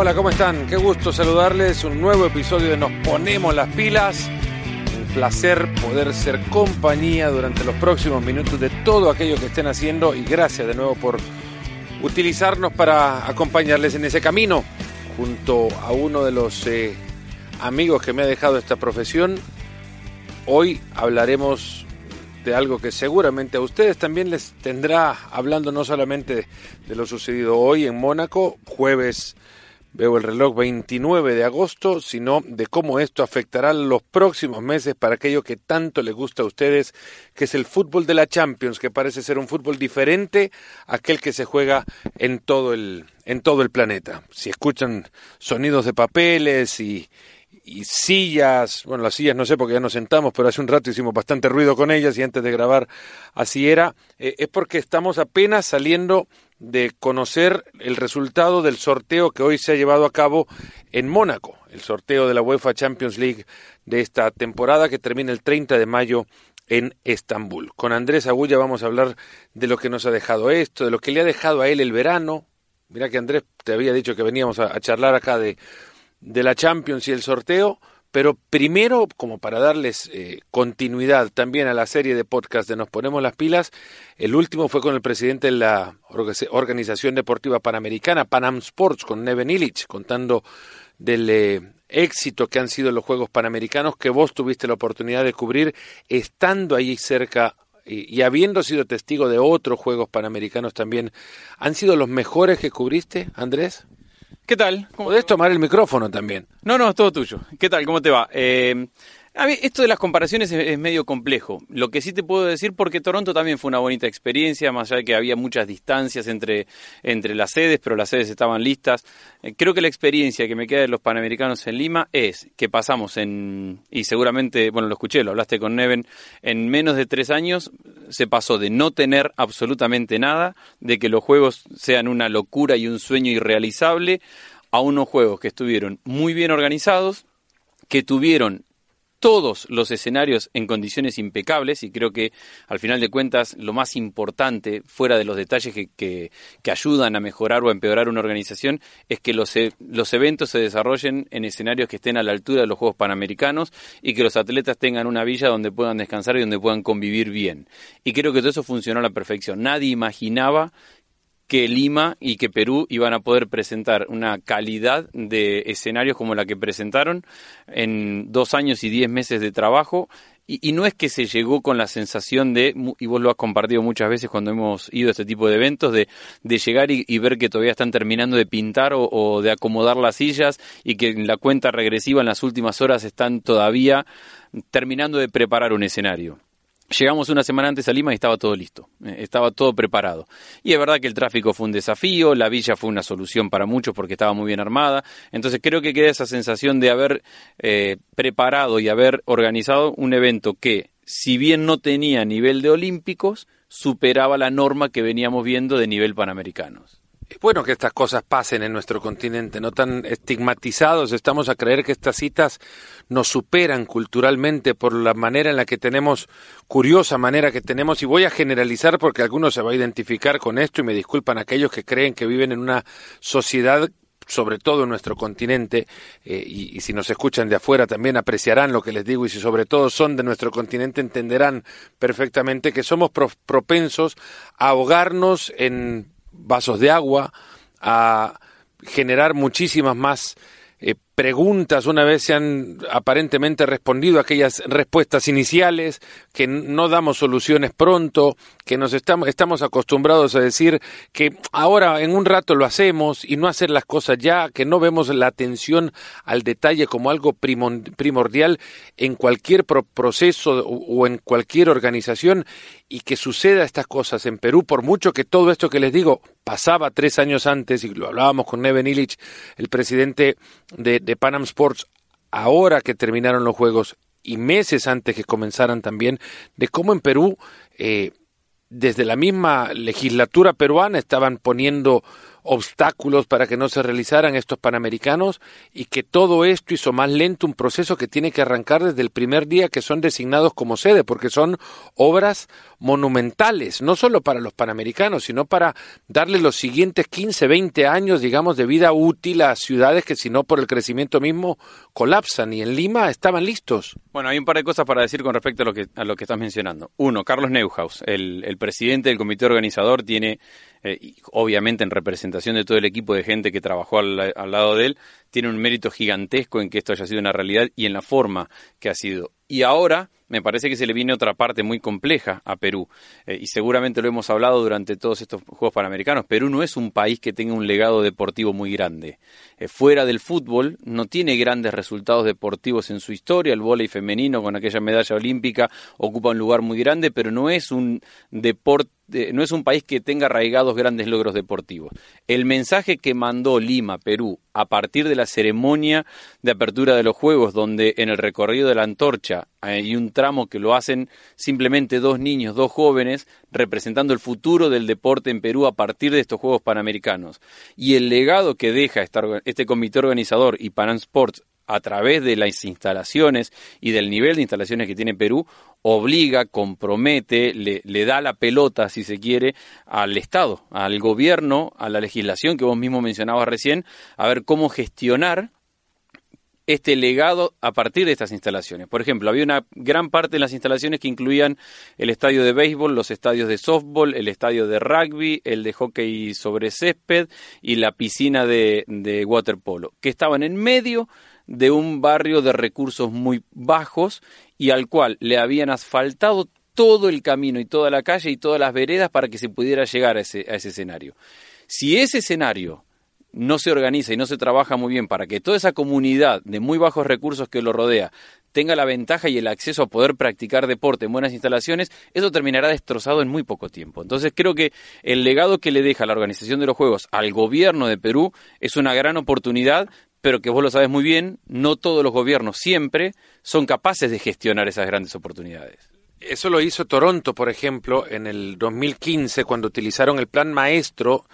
Hola, ¿cómo están? Qué gusto saludarles. Un nuevo episodio de Nos Ponemos las Pilas. Un placer poder ser compañía durante los próximos minutos de todo aquello que estén haciendo y gracias de nuevo por utilizarnos para acompañarles en ese camino junto a uno de los eh, amigos que me ha dejado esta profesión. Hoy hablaremos de algo que seguramente a ustedes también les tendrá hablando no solamente de lo sucedido hoy en Mónaco, jueves veo el reloj 29 de agosto, sino de cómo esto afectará los próximos meses para aquello que tanto les gusta a ustedes, que es el fútbol de la Champions, que parece ser un fútbol diferente a aquel que se juega en todo el, en todo el planeta. Si escuchan sonidos de papeles y, y sillas, bueno, las sillas no sé porque ya nos sentamos, pero hace un rato hicimos bastante ruido con ellas y antes de grabar así era, eh, es porque estamos apenas saliendo de conocer el resultado del sorteo que hoy se ha llevado a cabo en Mónaco, el sorteo de la UEFA Champions League de esta temporada que termina el 30 de mayo en Estambul. Con Andrés Agulla vamos a hablar de lo que nos ha dejado esto, de lo que le ha dejado a él el verano. Mira que Andrés te había dicho que veníamos a, a charlar acá de, de la Champions y el sorteo, pero primero, como para darles eh, continuidad también a la serie de podcast de Nos Ponemos las Pilas, el último fue con el presidente de la Organización Deportiva Panamericana, Panam Sports, con Neven Illich, contando del eh, éxito que han sido los Juegos Panamericanos que vos tuviste la oportunidad de cubrir estando ahí cerca y, y, habiendo sido testigo de otros Juegos Panamericanos también. ¿Han sido los mejores que cubriste, Andrés? ¿Qué tal? ¿Cómo Podés tomar el micrófono también. No, no, es todo tuyo. ¿Qué tal? ¿Cómo te va? Eh, a mí, esto de las comparaciones es, medio complejo. Lo que sí te puedo decir, porque Toronto también fue una bonita experiencia, más allá de que había muchas distancias entre, entre las sedes, pero las sedes estaban listas. Eh, creo que la experiencia que me queda de los Panamericanos en Lima es que pasamos en, y seguramente, bueno, lo escuché, lo hablaste con Neven, en menos de tres años se pasó de no tener absolutamente nada, de que los juegos sean una locura y un sueño irrealizable, a unos juegos que estuvieron muy bien organizados, que tuvieron todos los escenarios en condiciones impecables y creo que al final de cuentas lo más importante, fuera de los detalles que, que, que ayudan a mejorar o a empeorar una organización, es que los, e, los eventos se desarrollen en escenarios que estén a la altura de los Juegos Panamericanos y que los atletas tengan una villa donde puedan descansar y donde puedan convivir bien. Y creo que todo eso funcionó a la perfección. Nadie imaginaba que Lima y que Perú iban a poder presentar una calidad de escenarios como la que presentaron en dos años y diez meses de trabajo. Y, no es que se llegó con la sensación de, y vos lo has compartido muchas veces cuando hemos ido a este tipo de eventos, de, de llegar y, y, ver que todavía están terminando de pintar o, o de acomodar las sillas y que en la cuenta regresiva en las últimas horas están todavía terminando de preparar un escenario. Llegamos una semana antes a Lima y estaba todo listo, eh, estaba todo preparado. Y es verdad que el tráfico fue un desafío, la villa fue una solución para muchos porque estaba muy bien armada. Entonces creo que queda esa sensación de haber eh, preparado y haber organizado un evento que, si bien no tenía nivel de olímpicos, superaba la norma que veníamos viendo de nivel panamericanos. Es bueno que estas cosas pasen en nuestro continente, no tan estigmatizados. Estamos a creer que estas citas nos superan culturalmente por la manera en la que tenemos, curiosa manera que tenemos, y voy a generalizar porque algunos se va a identificar con esto y me disculpan aquellos que creen que viven en una sociedad sobre todo en nuestro continente, eh, y, si nos escuchan de afuera también apreciarán lo que les digo, y si sobre todo son de nuestro continente entenderán perfectamente que somos pro propensos a ahogarnos en vasos de agua, a generar muchísimas más eh, preguntas una vez se han aparentemente respondido aquellas respuestas iniciales, que no damos soluciones pronto, que nos estamos, estamos acostumbrados a decir que ahora en un rato lo hacemos y no hacer las cosas ya, que no vemos la atención al detalle como algo primordial en cualquier pro proceso o en cualquier organización y que suceda estas cosas en Perú, por mucho que todo esto que les digo pasaba tres años antes, y lo hablábamos con Neven Illich, el presidente de, de Panam Sports, ahora que terminaron los Juegos y meses antes que comenzaran también, de cómo en Perú, eh, desde la misma legislatura peruana, estaban poniendo obstáculos para que no se realizaran estos Panamericanos y que todo esto hizo más lento un proceso que tiene que arrancar desde el primer día que son designados como sede, porque son obras monumentales, no solo para los Panamericanos, sino para darle los siguientes 15, 20 años, digamos, de vida útil a ciudades que si no por el crecimiento mismo colapsan y en Lima estaban listos. Bueno, hay un par de cosas para decir con respecto a lo que, a lo que estás mencionando. Uno, Carlos Neuhaus, el, el presidente del comité organizador, tiene eh, obviamente en representación de todo el equipo de gente que trabajó al, al, lado de él, tiene un mérito gigantesco en que esto haya sido una realidad y en la forma que ha sido. Y ahora me parece que se le viene otra parte muy compleja a Perú, eh, y seguramente lo hemos hablado durante todos estos Juegos Panamericanos. Perú no es un país que tenga un legado deportivo muy grande. Eh, fuera del fútbol, no tiene grandes resultados deportivos en su historia. El vóley femenino con aquella medalla olímpica ocupa un lugar muy grande, pero no es un deporte no es un país que tenga arraigados grandes logros deportivos. El mensaje que mandó Lima, Perú, a partir de la ceremonia de apertura de los Juegos, donde en el recorrido de la antorcha hay un que lo hacen simplemente dos niños, dos jóvenes, representando el futuro del deporte en Perú a partir de estos Juegos Panamericanos. Y el legado que deja este comité organizador y Panam Sports a través de las instalaciones y del nivel de instalaciones que tiene Perú, obliga, compromete, le, da la pelota, si se quiere, al Estado, al gobierno, a la legislación que vos mismo mencionabas recién, a ver cómo gestionar este legado a partir de estas instalaciones. Por ejemplo, había una gran parte de las instalaciones que incluían el estadio de béisbol, los estadios de softball, el estadio de rugby, el de hockey sobre césped y la piscina de, waterpolo, que estaban en medio de un barrio de recursos muy bajos y al cual le habían asfaltado todo el camino y toda la calle y todas las veredas para que se pudiera llegar a ese escenario. Si ese escenario no se organiza y no se trabaja muy bien para que toda esa comunidad de muy bajos recursos que lo rodea tenga la ventaja y el acceso a poder practicar deporte en buenas instalaciones, eso terminará destrozado en muy poco tiempo. Entonces creo que el legado que le deja la organización de los Juegos al gobierno de Perú es una gran oportunidad pero que vos lo sabes muy bien, no todos los gobiernos siempre son capaces de gestionar esas grandes oportunidades. Eso lo hizo Toronto, por ejemplo, en el 2015, cuando utilizaron el plan maestro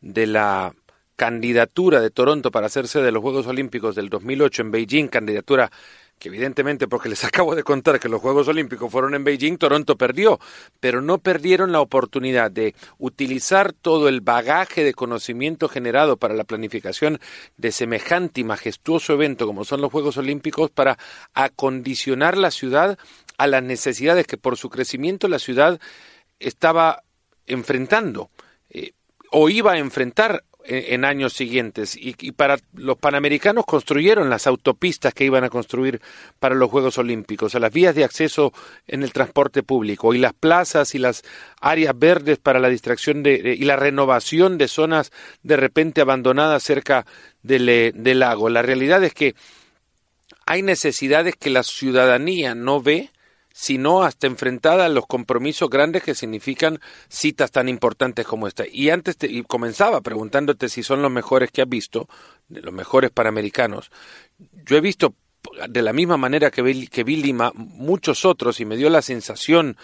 de la candidatura de Toronto para hacerse de los Juegos Olímpicos del 2008 en Beijing, candidatura que evidentemente porque les acabo de contar que los Juegos Olímpicos fueron en Beijing, Toronto perdió, pero no perdieron la oportunidad de utilizar todo el bagaje de conocimiento generado para la planificación de semejante y majestuoso evento como son los Juegos Olímpicos para acondicionar la ciudad a las necesidades que por su crecimiento la ciudad estaba enfrentando eh, o iba a enfrentar en, años siguientes. Y, para los panamericanos construyeron las autopistas que iban a construir para los Juegos Olímpicos, a las vías de acceso en el transporte público y las plazas y las áreas verdes para la distracción de, y la renovación de zonas de repente abandonadas cerca del, eh, del lago. La realidad es que hay necesidades que la ciudadanía no ve sino hasta enfrentada a los compromisos grandes que significan citas tan importantes como esta. Y antes te, y comenzaba preguntándote si son los mejores que has visto, de los mejores panamericanos. Yo he visto de la misma manera que vi, que Lima muchos otros y me dio la sensación,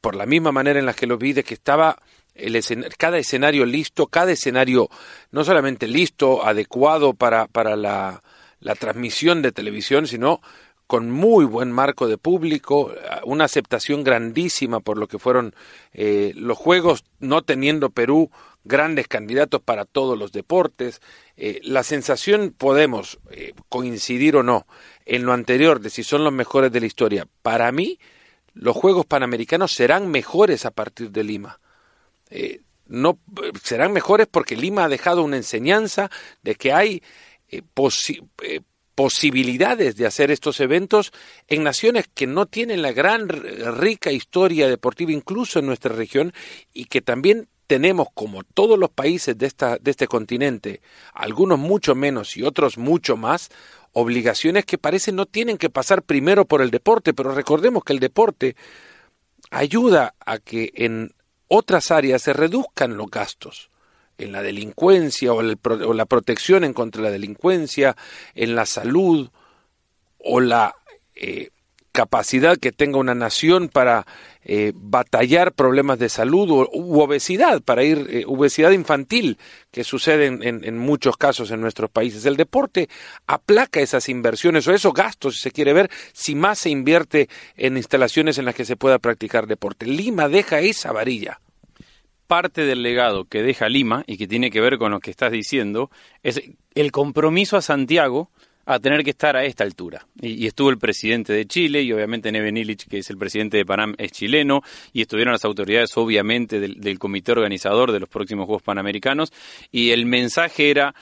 por la misma manera en la que lo vi, de que estaba el cada escenario listo, cada escenario no solamente listo, adecuado para, para la, la transmisión de televisión, sino con muy buen marco de público, una aceptación grandísima por lo que fueron eh, los Juegos, no teniendo Perú grandes candidatos para todos los deportes. Eh, la sensación, podemos eh, coincidir o no, en lo anterior de si son los mejores de la historia. Para mí, los Juegos Panamericanos serán mejores a partir de Lima. no serán mejores porque Lima ha dejado una enseñanza de que hay posibilidades de hacer estos eventos en naciones que no tienen la gran rica historia deportiva incluso en nuestra región y que también tenemos como todos los países de esta de este continente, algunos mucho menos y otros mucho más, obligaciones que parece no tienen que pasar primero por el deporte, pero recordemos que el deporte ayuda a que en otras áreas se reduzcan los gastos en la delincuencia o, la protección en contra de la delincuencia, en la salud o la eh, capacidad que tenga una nación para eh, batallar problemas de salud u, obesidad, para ir, eh, obesidad infantil, que sucede en, en, muchos casos en nuestros países. El deporte aplaca esas inversiones o esos gastos, si se quiere ver, si más se invierte en instalaciones en las que se pueda practicar deporte. Lima deja esa varilla parte del legado que deja Lima y que tiene que ver con lo que estás diciendo es el compromiso a Santiago a tener que estar a esta altura. Y, estuvo el presidente de Chile y obviamente Neven Illich, que es el presidente de Panam, es chileno, y estuvieron las autoridades obviamente del, comité organizador de los próximos Juegos Panamericanos, y el mensaje era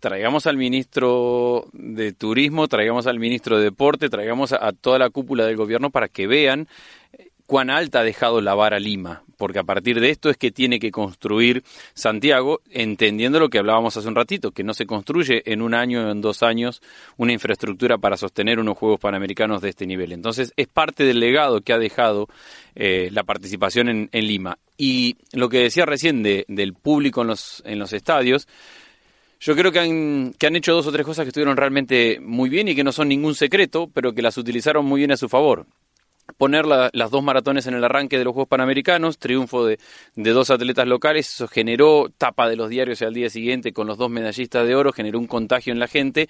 traigamos al ministro de Turismo, traigamos al ministro de Deporte, traigamos a, toda la cúpula del gobierno para que vean cuán alta ha dejado la vara Lima, porque a partir de esto es que tiene que construir Santiago, entendiendo lo que hablábamos hace un ratito, que no se construye en un año o en dos años una infraestructura para sostener unos Juegos Panamericanos de este nivel. Entonces es parte del legado que ha dejado eh, la participación en, Lima. Y lo que decía recién del público en los, en los estadios, yo creo que han hecho dos o tres cosas que estuvieron realmente muy bien y que no son ningún secreto, pero que las utilizaron muy bien a su favor poner las dos maratones en el arranque de los Juegos Panamericanos, triunfo de, dos atletas locales, eso generó tapa de los diarios al día siguiente con los dos medallistas de oro, generó un contagio en la gente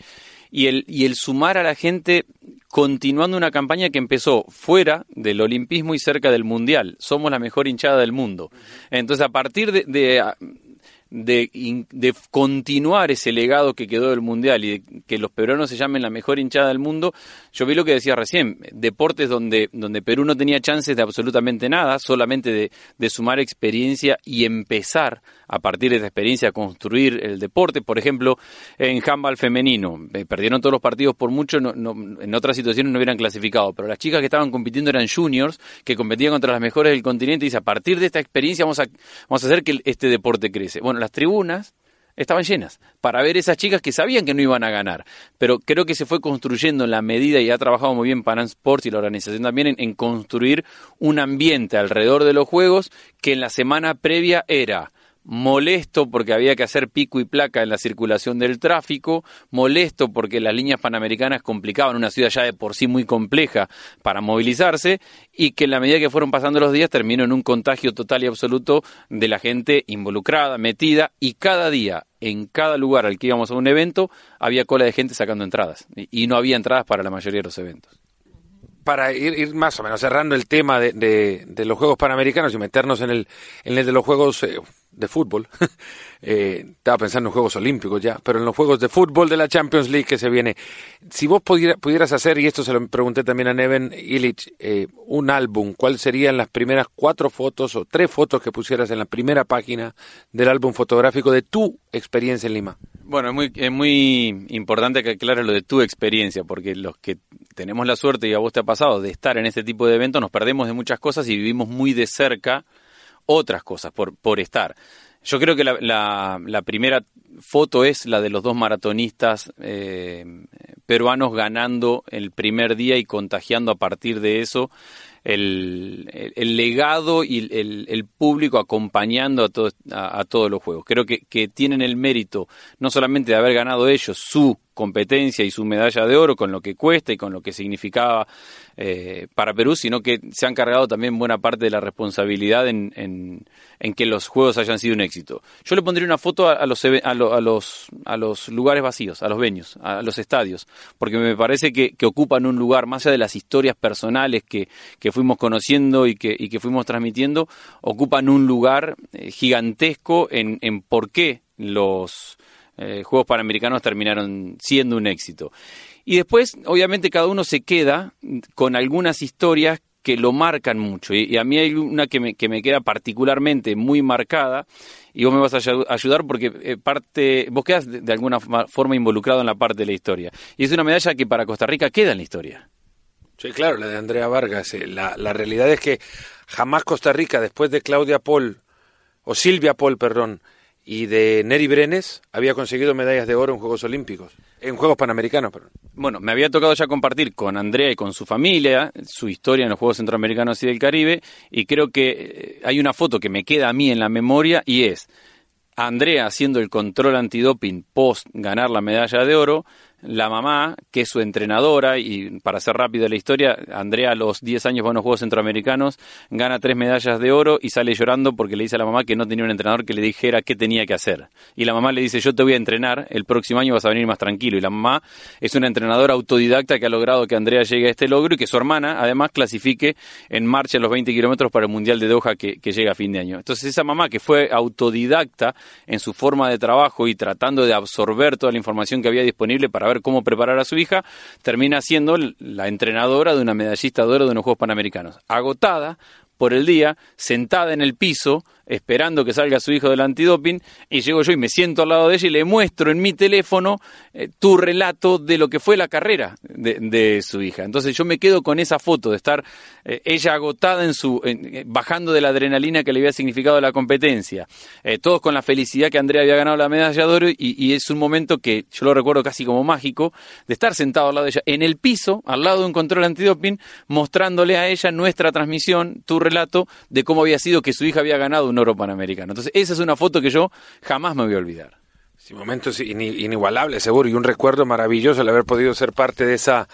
y el, sumar a la gente continuando una campaña que empezó fuera del olimpismo y cerca del mundial. Somos la mejor hinchada del mundo. Entonces, a partir de, de, continuar ese legado que quedó del Mundial y de que los peruanos se llamen la mejor hinchada del mundo, yo vi lo que decía recién, deportes donde, donde Perú no tenía chances de absolutamente nada, solamente de, de sumar experiencia y empezar a partir de esa experiencia a construir el deporte. Por ejemplo, en handball femenino, eh, perdieron todos los partidos por mucho, no, en otras situaciones no hubieran clasificado, pero las chicas que estaban compitiendo eran juniors, que competían contra las mejores del continente y dice, a partir de esta experiencia vamos a, vamos a hacer que este deporte crece. Bueno, las tribunas estaban llenas para ver esas chicas que sabían que no iban a ganar. Pero creo que se fue construyendo en la medida y ha trabajado muy bien Panam Sports y la organización también en, construir un ambiente alrededor de los juegos que en la semana previa era molesto porque había que hacer pico y placa en la circulación del tráfico, molesto porque las líneas panamericanas complicaban una ciudad ya de por sí muy compleja para movilizarse y que en la medida que fueron pasando los días terminó en un contagio total y absoluto de la gente involucrada, metida y cada día en cada lugar al que íbamos a un evento había cola de gente sacando entradas y no había entradas para la mayoría de los eventos. Para ir, más o menos cerrando el tema de, los Juegos Panamericanos y meternos en el, en el de los Juegos eh, de fútbol, eh, estaba pensando en Juegos Olímpicos ya, pero en los Juegos de fútbol de la Champions League que se viene, si vos pudieras hacer, y esto se lo pregunté también a Neven Illich, eh, un álbum, ¿cuáles serían las primeras cuatro fotos o tres fotos que pusieras en la primera página del álbum fotográfico de tu experiencia en Lima? Bueno, es muy, es muy importante que aclares lo de tu experiencia, porque los que tenemos la suerte, y a vos te ha pasado, de estar en este tipo de eventos, nos perdemos de muchas cosas y vivimos muy de cerca otras cosas por, por estar. Yo creo que la, la, primera foto es la de los dos maratonistas eh, peruanos ganando el primer día y contagiando a partir de eso el, el, legado y el, el, público acompañando a, todo, a, todos los juegos. Creo que, que tienen el mérito no solamente de haber ganado ellos su competencia y su medalla de oro con lo que cuesta y con lo que significaba eh, para Perú, sino que se han cargado también buena parte de la responsabilidad en, en, que los juegos hayan sido un éxito. Yo le pondría una foto a, los, a, los, a los lugares vacíos, a los venues, a los estadios, porque me parece que, que ocupan un lugar, más allá de las historias personales que, que fuimos conociendo y que, y que fuimos transmitiendo, ocupan un lugar eh, gigantesco en, en por qué los eh, Juegos Panamericanos terminaron siendo un éxito. Y después, obviamente, cada uno se queda con algunas historias que lo marcan mucho. Y, a mí hay una que me, que me, queda particularmente muy marcada, y vos me vas a ayudar porque eh, parte, vos quedas de, alguna forma involucrado en la parte de la historia. Y es una medalla que para Costa Rica queda en la historia. Sí, claro, la de Andrea Vargas. Eh, la, la realidad es que jamás Costa Rica, después de Claudia Paul, o Silvia Paul, perdón, y de Neri Brenes había conseguido medallas de oro en Juegos Olímpicos, en Juegos Panamericanos. Perdón. Bueno, me había tocado ya compartir con Andrea y con su familia su historia en los Juegos Centroamericanos y del Caribe y creo que eh, hay una foto que me queda a mí en la memoria y es Andrea haciendo el control antidoping post ganar la medalla de oro, la mamá, que es su entrenadora, y para hacer rápido la historia, Andrea a los 10 años va a unos Juegos Centroamericanos, gana tres medallas de oro y sale llorando porque le dice a la mamá que no tenía un entrenador que le dijera qué tenía que hacer. Y la mamá le dice, yo te voy a entrenar, el próximo año vas a venir más tranquilo. Y la mamá es una entrenadora autodidacta que ha logrado que Andrea llegue a este logro y que su hermana además clasifique en marcha los 20 kilómetros para el Mundial de Doha que, que llega a fin de año. Entonces esa mamá que fue autodidacta en su forma de trabajo y tratando de absorber toda la información que había disponible para ver cómo preparar a su hija, termina siendo la entrenadora de una medallista de oro de unos Juegos Panamericanos. Agotada por el día, sentada en el piso, esperando que salga su hijo del antidoping, y llego yo y me siento al lado de ella y le muestro en mi teléfono eh, tu relato de lo que fue la carrera de, su hija. Entonces yo me quedo con esa foto de estar eh, ella agotada en su, eh, bajando de la adrenalina que le había significado la competencia, todos con la felicidad que Andrea había ganado la medalla de oro, y, y, es un momento que yo lo recuerdo casi como mágico, de estar sentado al lado de ella, en el piso, al lado de un control antidoping, mostrándole a ella nuestra transmisión, tu relato de cómo había sido que su hija había ganado un oro panamericano. Entonces, esa es una foto que yo jamás me voy a olvidar. Sí, momentos inigualables, seguro, y un recuerdo maravilloso el haber podido ser parte de esa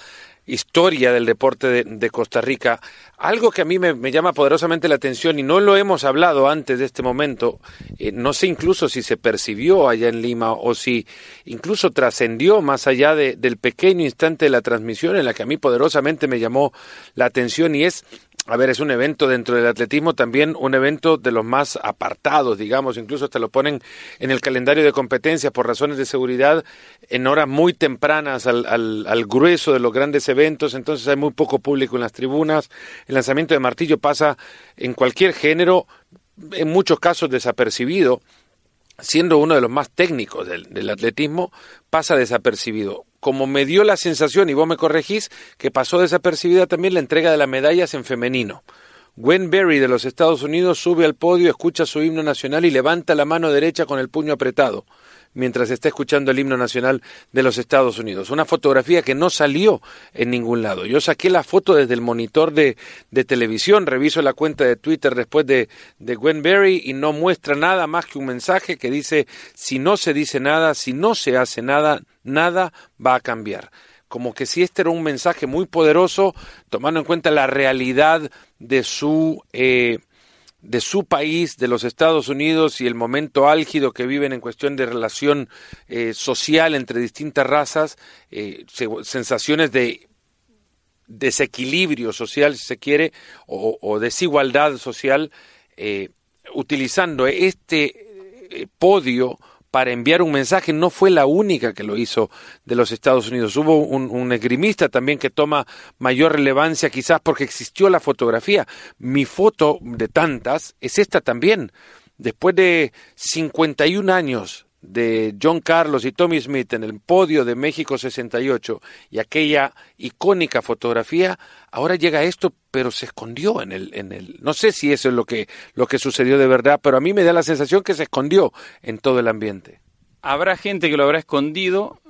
historia del deporte de, Costa Rica. Algo que a mí me, llama poderosamente la atención y no lo hemos hablado antes de este momento, eh, no sé incluso si se percibió allá en Lima o si incluso trascendió más allá del pequeño instante de la transmisión en la que a mí poderosamente me llamó la atención y es a ver, es un evento dentro del atletismo, también un evento de los más apartados, digamos, incluso te lo ponen en el calendario de competencias por razones de seguridad en horas muy tempranas al, al, al, grueso de los grandes eventos, entonces hay muy poco público en las tribunas. El lanzamiento de martillo pasa en cualquier género, en muchos casos desapercibido, siendo uno de los más técnicos del, atletismo, pasa desapercibido como me dio la sensación, y vos me corregís, que pasó desapercibida también la entrega de las medallas en femenino. Gwen Berry de los Estados Unidos sube al podio, escucha su himno nacional y levanta la mano derecha con el puño apretado mientras está escuchando el himno nacional de los Estados Unidos. Una fotografía que no salió en ningún lado. Yo saqué la foto desde el monitor de, de televisión, reviso la cuenta de Twitter después de, de Gwen Berry y no muestra nada más que un mensaje que dice, si no se dice nada, si no se hace nada, nada va a cambiar como que si este era un mensaje muy poderoso, tomando en cuenta la realidad de su eh, de su país, de los Estados Unidos y el momento álgido que viven en cuestión de relación eh, social entre distintas razas, eh, sensaciones de desequilibrio social, si se quiere, o, desigualdad social, eh, utilizando este podio para enviar un mensaje. No fue la única que lo hizo de los Estados Unidos. Hubo un, esgrimista también que toma mayor relevancia, quizás porque existió la fotografía. Mi foto de tantas es esta también. Después de 51 años de John Carlos y Tommy Smith en el podio de México 68 y aquella icónica fotografía, ahora llega esto, pero se escondió en el, en el, no sé si eso es lo que, lo que sucedió de verdad, pero a mí me da la sensación que se escondió en todo el ambiente. Habrá gente que lo habrá escondido,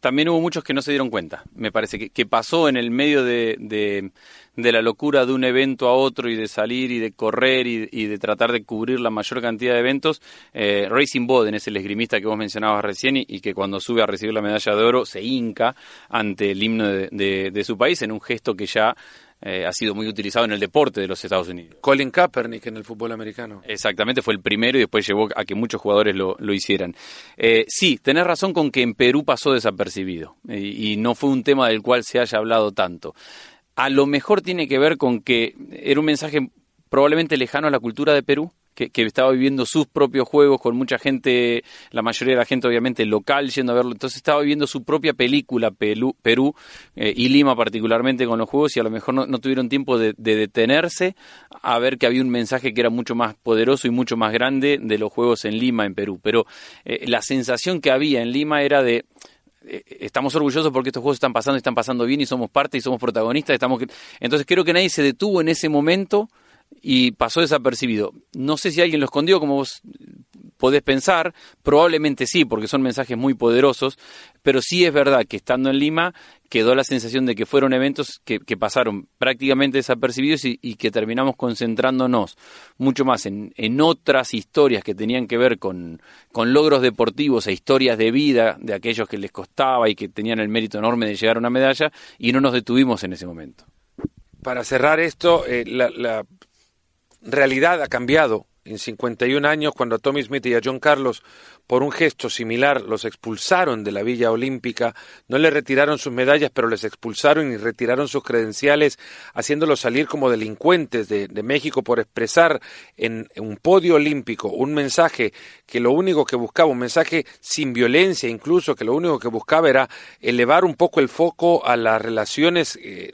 también hubo muchos que no se dieron cuenta, me parece, que, que pasó en el medio de, de, la locura de un evento a otro y de salir y de correr y, de tratar de cubrir la mayor cantidad de eventos. Eh, Racing Boden es el esgrimista que vos mencionabas recién y, que cuando sube a recibir la medalla de oro se hinca ante el himno de, de su país en un gesto que ya eh, ha sido muy utilizado en el deporte de los Estados Unidos. Colin Kaepernick en el fútbol americano. Exactamente, fue el primero y después llevó a que muchos jugadores lo, lo hicieran. Eh, sí, tenés razón con que en Perú pasó desapercibido y no fue un tema del cual se haya hablado tanto. A lo mejor tiene que ver con que era un mensaje probablemente lejano a la cultura de Perú, que, estaba viviendo sus propios juegos con mucha gente, la mayoría de la gente obviamente local yendo a verlo, entonces estaba viviendo su propia película Perú, eh, y Lima particularmente con los juegos y a lo mejor no, tuvieron tiempo de, detenerse a ver que había un mensaje que era mucho más poderoso y mucho más grande de los juegos en Lima, en Perú. Pero eh, la sensación que había en Lima era de eh, estamos orgullosos porque estos juegos están pasando están pasando bien y somos parte y somos protagonistas. Estamos... Entonces creo que nadie se detuvo en ese momento y pasó desapercibido. No sé si alguien lo escondió, como vos podés pensar, probablemente sí, porque son mensajes muy poderosos, pero sí es verdad que estando en Lima quedó la sensación de que fueron eventos que, pasaron prácticamente desapercibidos y, que terminamos concentrándonos mucho más en, otras historias que tenían que ver con, con, logros deportivos e historias de vida de aquellos que les costaba y que tenían el mérito enorme de llegar a una medalla y no nos detuvimos en ese momento. Para cerrar esto, eh, la realidad ha cambiado. En 51 años, cuando a Tommy Smith y a John Carlos, por un gesto similar, los expulsaron de la Villa Olímpica, no le retiraron sus medallas, pero les expulsaron y retiraron sus credenciales, haciéndolos salir como delincuentes de, México por expresar en, un podio olímpico un mensaje que lo único que buscaba, un mensaje sin violencia incluso, que lo único que buscaba era elevar un poco el foco a las relaciones eh,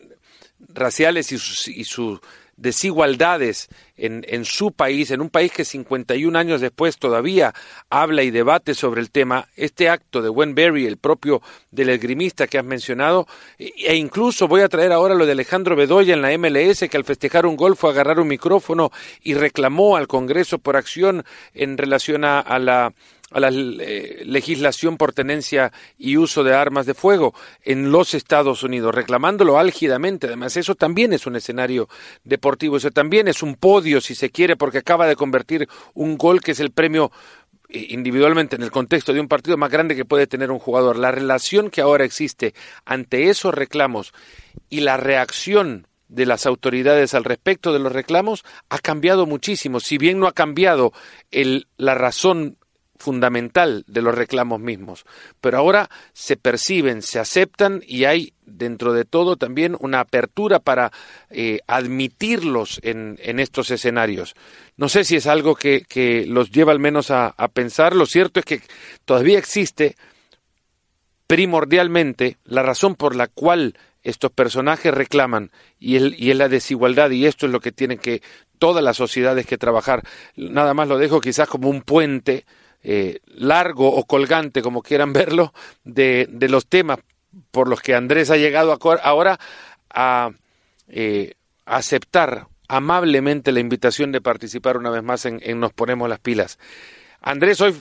raciales y y su desigualdades en, en, su país, en un país que 51 años después todavía habla y debate sobre el tema, este acto de Wenberry, el propio del esgrimista que has mencionado, e, e incluso voy a traer ahora lo de Alejandro Bedoya en la MLS, que al festejar un gol fue a agarrar un micrófono y reclamó al Congreso por acción en relación a la a la eh, legislación por tenencia y uso de armas de fuego en los Estados Unidos, reclamándolo álgidamente. Además, eso también es un escenario deportivo, eso también es un podio, si se quiere, porque acaba de convertir un gol que es el premio eh, individualmente en el contexto de un partido más grande que puede tener un jugador. La relación que ahora existe ante esos reclamos y la reacción de las autoridades al respecto de los reclamos ha cambiado muchísimo. Si bien no ha cambiado el, la razón fundamental de los reclamos mismos. Pero ahora se perciben, se aceptan y hay dentro de todo también una apertura para eh, admitirlos en, en, estos escenarios. No sé si es algo que, que los lleva al menos a, a pensar. Lo cierto es que todavía existe primordialmente la razón por la cual estos personajes reclaman y, el, y es la desigualdad y esto es lo que tienen que todas las sociedades que trabajar. Nada más lo dejo quizás como un puente eh, largo o colgante, como quieran verlo, de, de, los temas por los que Andrés ha llegado ahora a eh, aceptar amablemente la invitación de participar una vez más en, en Nos Ponemos las Pilas. Andrés, hoy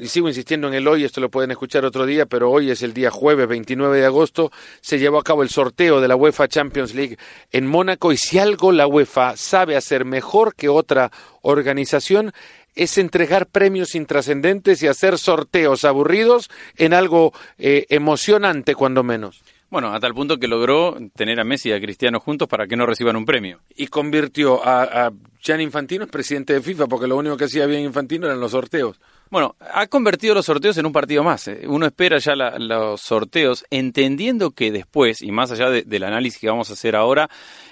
y sigo insistiendo en el hoy, esto lo pueden escuchar otro día, pero hoy es el día jueves 29 de agosto, se llevó a cabo el sorteo de la UEFA Champions League en Mónaco y si algo la UEFA sabe hacer mejor que otra organización es entregar premios intrascendentes y hacer sorteos aburridos en algo eh, emocionante cuando menos. Bueno, a tal punto que logró tener a Messi y a Cristiano juntos para que no reciban un premio. Y convirtió a, a Gianni Infantino en presidente de FIFA, porque lo único que hacía bien Infantino eran los sorteos. Bueno, ha convertido los sorteos en un partido más. ¿eh? Uno espera ya los sorteos, entendiendo que después, y más allá del análisis que vamos a hacer ahora,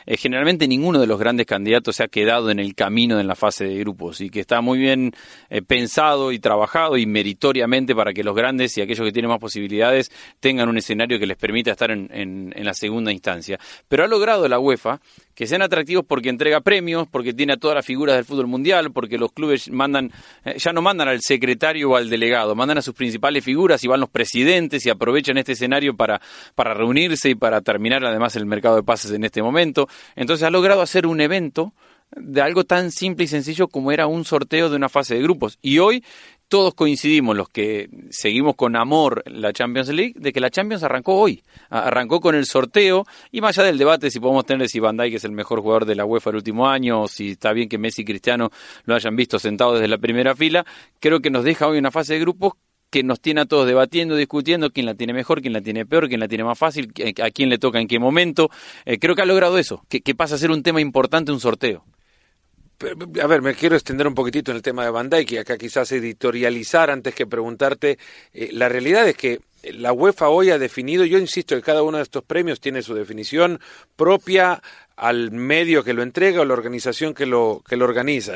eh, generalmente ninguno de los grandes candidatos se ha quedado en el camino en la fase de grupos y que está muy bien eh, pensado y trabajado y meritoriamente para que los grandes y aquellos que tienen más posibilidades tengan un escenario que les permita estar en, en la segunda instancia. Pero ha logrado la UEFA que sean atractivos porque entrega premios, porque tiene a todas las figuras del fútbol mundial, porque los clubes mandan, eh, ya no mandan al secretario o al delegado, mandan a sus principales figuras y van los presidentes y aprovechan este escenario para, para reunirse y para terminar además el mercado de pases en este momento. Entonces ha logrado hacer un evento de algo tan simple y sencillo como era un sorteo de una fase de grupos. Y hoy todos coincidimos, los que seguimos con amor la Champions League, de que la Champions arrancó hoy. Arrancó con el sorteo y más allá del debate si podemos tener si Van Dijk es el mejor jugador de la UEFA el último año o si está bien que Messi y Cristiano lo hayan visto sentado desde la primera fila, creo que nos deja hoy una fase de grupos que nos tiene a todos debatiendo, discutiendo quién la tiene mejor, quién la tiene peor, quién la tiene más fácil, a quién le toca en qué momento. Eh, creo que ha logrado eso, que, que pasa a ser un tema importante un sorteo. A ver, me quiero extender un poquitito en el tema de Van Dijk y acá quizás editorializar antes que preguntarte. Eh, la realidad es que la UEFA hoy ha definido, yo insisto que cada uno de estos premios tiene su definición propia al medio que lo entrega o la organización que lo, que lo organiza.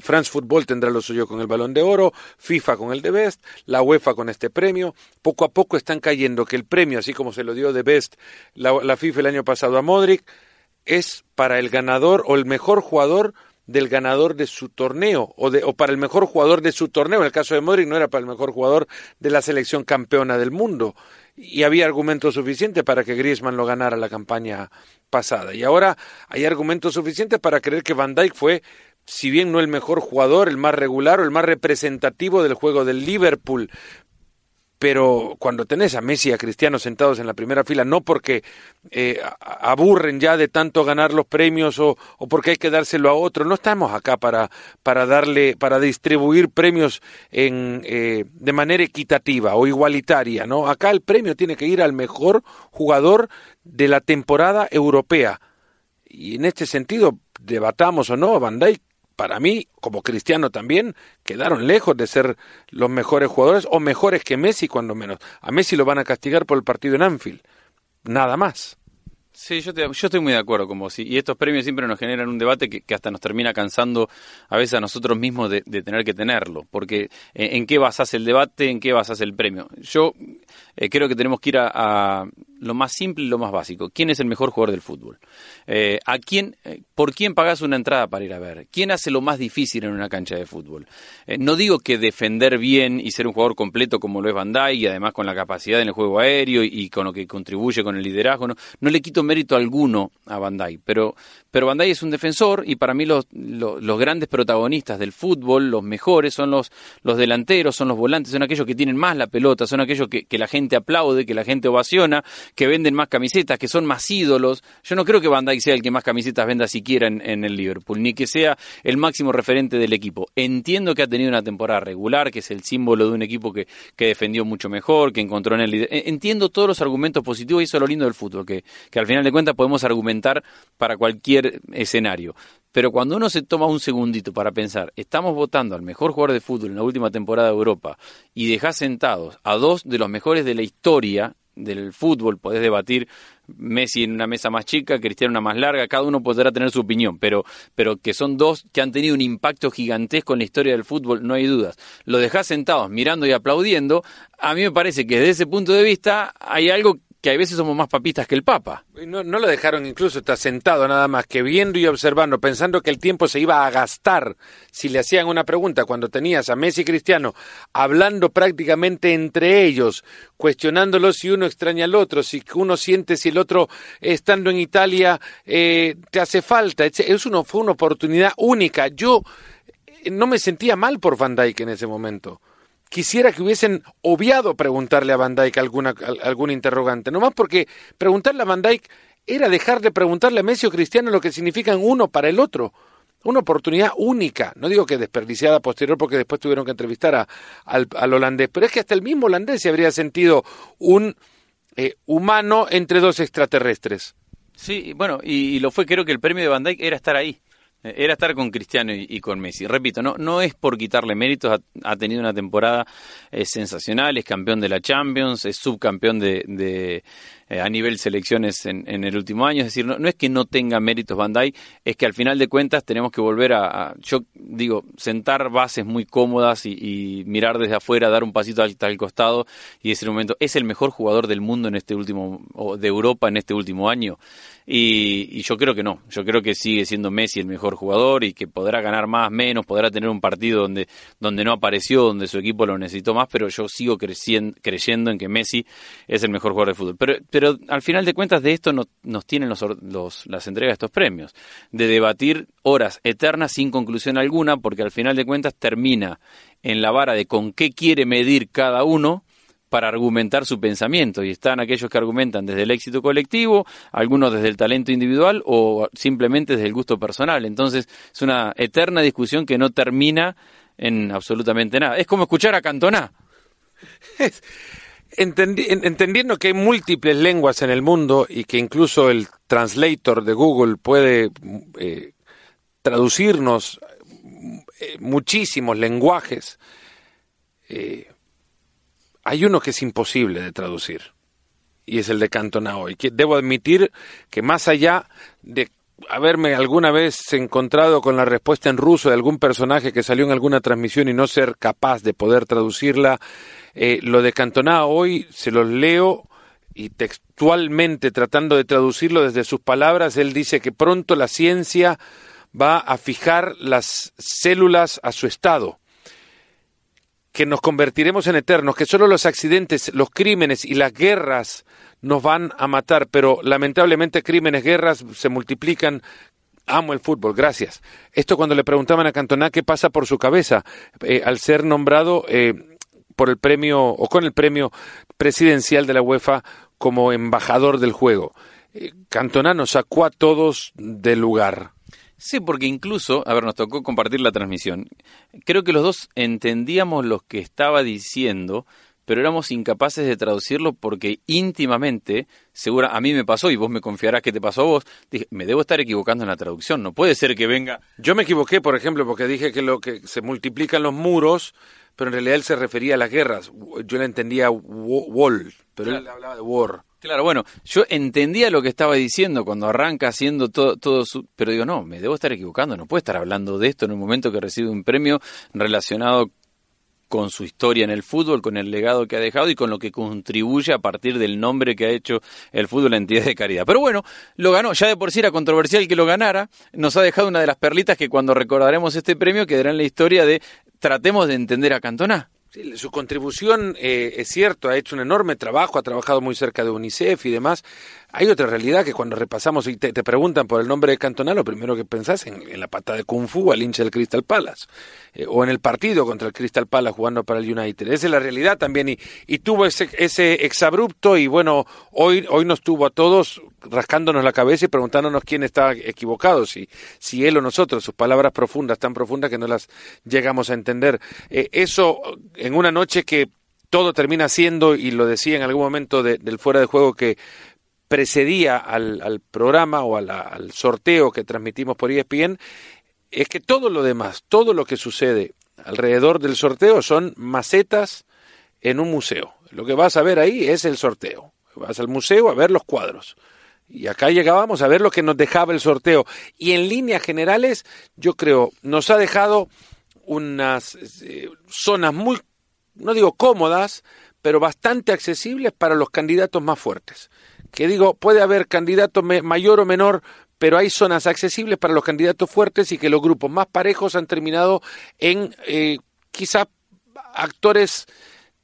France Football tendrá lo suyo con el Balón de Oro, FIFA con el de Best, la UEFA con este premio. Poco a poco están cayendo que el premio, así como se lo dio de Best la FIFA el año pasado a Modric, es para el ganador o el mejor jugador del ganador de su torneo o, de, o para el mejor jugador de su torneo. En el caso de Modric no era para el mejor jugador de la selección campeona del mundo y había argumentos suficientes para que Griezmann lo ganara la campaña pasada. Y ahora hay argumentos suficientes para creer que Van Dijk fue si bien no el mejor jugador, el más regular o el más representativo del juego del Liverpool, pero cuando tenés a Messi y a Cristiano sentados en la primera fila, no porque eh, aburren ya de tanto ganar los premios o, porque hay que dárselo a otro, no estamos acá para, para darle, para distribuir premios en, eh, de manera equitativa o igualitaria, ¿no? Acá el premio tiene que ir al mejor jugador de la temporada europea. Y en este sentido, debatamos o no, Van Dijk para mí, como cristiano también, quedaron lejos de ser los mejores jugadores o mejores que Messi, cuando menos. A Messi lo van a castigar por el partido en Anfield. Nada más. Sí, yo, yo estoy muy de acuerdo con vos. Y estos premios siempre nos generan un debate que, hasta nos termina cansando a veces a nosotros mismos de, tener que tenerlo. Porque eh, ¿en qué basás el debate? ¿En qué basás el premio? Yo eh, creo que tenemos que ir a, lo más simple y lo más básico. ¿Quién es el mejor jugador del fútbol? Eh, ¿a quién, ¿Por quién pagás una entrada para ir a ver? ¿Quién hace lo más difícil en una cancha de fútbol? no digo que defender bien y ser un jugador completo como lo es Van y además con la capacidad en el juego aéreo y, con lo que contribuye con el liderazgo, no, no le quito mérito alguno a Bandai, pero, pero Bandai es un defensor y para mí los, los, grandes protagonistas del fútbol, los mejores, son los, los delanteros, son los volantes, son aquellos que tienen más la pelota, son aquellos que, que la gente aplaude, que la gente ovaciona, que venden más camisetas, que son más ídolos. Yo no creo que Bandai sea el que más camisetas venda siquiera en, el Liverpool, ni que sea el máximo referente del equipo. Entiendo que ha tenido una temporada regular, que es el símbolo de un equipo que, que defendió mucho mejor, que encontró en el Entiendo todos los argumentos positivos y eso es lo lindo del fútbol, que, que al final de cuentas podemos argumentar para cualquier escenario. Pero cuando uno se toma un segundito para pensar, estamos votando al mejor jugador de fútbol en la última temporada de Europa y dejás sentados a dos de los mejores de la historia del fútbol, podés debatir Messi en una mesa más chica, Cristiano en una más larga, cada uno podrá tener su opinión, pero, pero que son dos que han tenido un impacto gigantesco en la historia del fútbol, no hay dudas. Lo dejás sentados mirando y aplaudiendo, a mí me parece que desde ese punto de vista hay algo que a veces somos más papistas que el Papa. No, no lo dejaron incluso, está sentado nada más que viendo y observando, pensando que el tiempo se iba a gastar si le hacían una pregunta cuando tenías a Messi y Cristiano hablando prácticamente entre ellos, cuestionándolo si uno extraña al otro, si uno siente si el otro estando en Italia eh, te hace falta. Es uno, fue una oportunidad única. Yo eh, no me sentía mal por Van Dijk en ese momento quisiera que hubiesen obviado preguntarle a Van Dyke alguna, algún interrogante, nomás porque preguntarle a Van Dyke era dejar de preguntarle a Messi o Cristiano lo que significan uno para el otro. Una oportunidad única, no digo que desperdiciada posterior porque después tuvieron que entrevistar a, al, holandés, pero es que hasta el mismo holandés se habría sentido un eh, humano entre dos extraterrestres. Sí, bueno, y, y, lo fue, creo que el premio de Van Dyke era estar ahí. Era estar con Cristiano y, con Messi. Repito, no, no es por quitarle méritos, ha, tenido una temporada eh, sensacional, es campeón de la Champions, es subcampeón de, eh, a nivel selecciones en, el último año. Es decir, no, es que no tenga méritos Bandai, es que al final de cuentas tenemos que volver a, yo digo, sentar bases muy cómodas y, mirar desde afuera, dar un pasito al, al, costado y decir un momento, es el mejor jugador del mundo en este último, o de Europa en este último año. Y, yo creo que no, yo creo que sigue siendo Messi el mejor jugador y que podrá ganar más, menos, podrá tener un partido donde, donde no apareció, donde su equipo lo necesitó más, pero yo sigo creciendo, creyendo en que Messi es el mejor jugador de fútbol. Pero, pero al final de cuentas de esto nos tienen los, los, las entregas de estos premios, de debatir horas eternas sin conclusión alguna, porque al final de cuentas termina en la vara de con qué quiere medir cada uno para argumentar su pensamiento. Y están aquellos que argumentan desde el éxito colectivo, algunos desde el talento individual o simplemente desde el gusto personal. Entonces es una eterna discusión que no termina en absolutamente nada. Es como escuchar a Cantona. entendiendo que hay múltiples lenguas en el mundo y que incluso el translator de Google puede eh, traducirnos eh, muchísimos lenguajes, eh, hay uno que es imposible de traducir y es el de Cantona hoy. Que debo admitir que más allá de haberme alguna vez encontrado con la respuesta en ruso de algún personaje que salió en alguna transmisión y no ser capaz de poder traducirla, eh, lo de Cantona hoy se los leo y textualmente tratando de traducirlo desde sus palabras, él dice que pronto la ciencia va a fijar las células a su estado que nos convertiremos en eternos, que solo los accidentes, los crímenes y las guerras nos van a matar, pero lamentablemente crímenes, guerras se multiplican Amo el fútbol, gracias. Esto cuando le preguntaban a Cantona qué pasa por su cabeza eh, al ser nombrado eh, por el premio o con el premio presidencial de la UEFA como embajador del juego. Eh, Cantona nos sacó a todos del lugar. Sí, porque incluso, a ver, nos tocó compartir la transmisión. Creo que los dos entendíamos lo que estaba diciendo, pero éramos incapaces de traducirlo porque íntimamente, segura, a mí me pasó y vos me confiarás que te pasó a vos, dije, me debo estar equivocando en la traducción, no puede ser que venga. Yo me equivoqué, por ejemplo, porque dije que lo que se multiplican los muros, pero en realidad él se refería a las guerras. Yo le entendía wall, pero él hablaba de war. Claro, bueno, yo entendía lo que estaba diciendo cuando arranca haciendo todo, todo su... Pero digo, no, me debo estar equivocando, no puedo estar hablando de esto en un momento que recibe un premio relacionado con su historia en el fútbol, con el legado que ha dejado y con lo que contribuye a partir del nombre que ha hecho el fútbol a entidad de caridad. Pero bueno, lo ganó, ya de por sí era controversial que lo ganara, nos ha dejado una de las perlitas que cuando recordaremos este premio quedará en la historia de tratemos de entender a Cantona. Sí, su contribución eh, es cierto, ha hecho un enorme trabajo, ha trabajado muy cerca de UNICEF y demás. Hay otra realidad que cuando repasamos y te, preguntan por el nombre de Cantona, lo primero que pensás en, en la pata de Kung Fu al hincha del Crystal Palace, eh, o en el partido contra el Crystal Palace jugando para el United. Esa es la realidad también, y, y tuvo ese, ese exabrupto, y bueno, hoy, hoy nos tuvo a todos rascándonos la cabeza y preguntándonos quién estaba equivocado, si, si él o nosotros, sus palabras profundas, tan profundas que no las llegamos a entender. Eh, eso en una noche que todo termina siendo, y lo decía en algún momento del fuera de juego, que precedía al, programa o al sorteo que transmitimos por ESPN, es que todo lo demás, todo lo que sucede alrededor del sorteo son macetas en un museo. Lo que vas a ver ahí es el sorteo. Vas al museo a ver los cuadros. Y acá llegábamos a ver lo que nos dejaba el sorteo. Y en líneas generales, yo creo, nos ha dejado unas eh, zonas muy, no digo cómodas, pero bastante accesibles para los candidatos más fuertes que digo, puede haber candidato mayor o menor, pero hay zonas accesibles para los candidatos fuertes y que los grupos más parejos han terminado en eh, quizá actores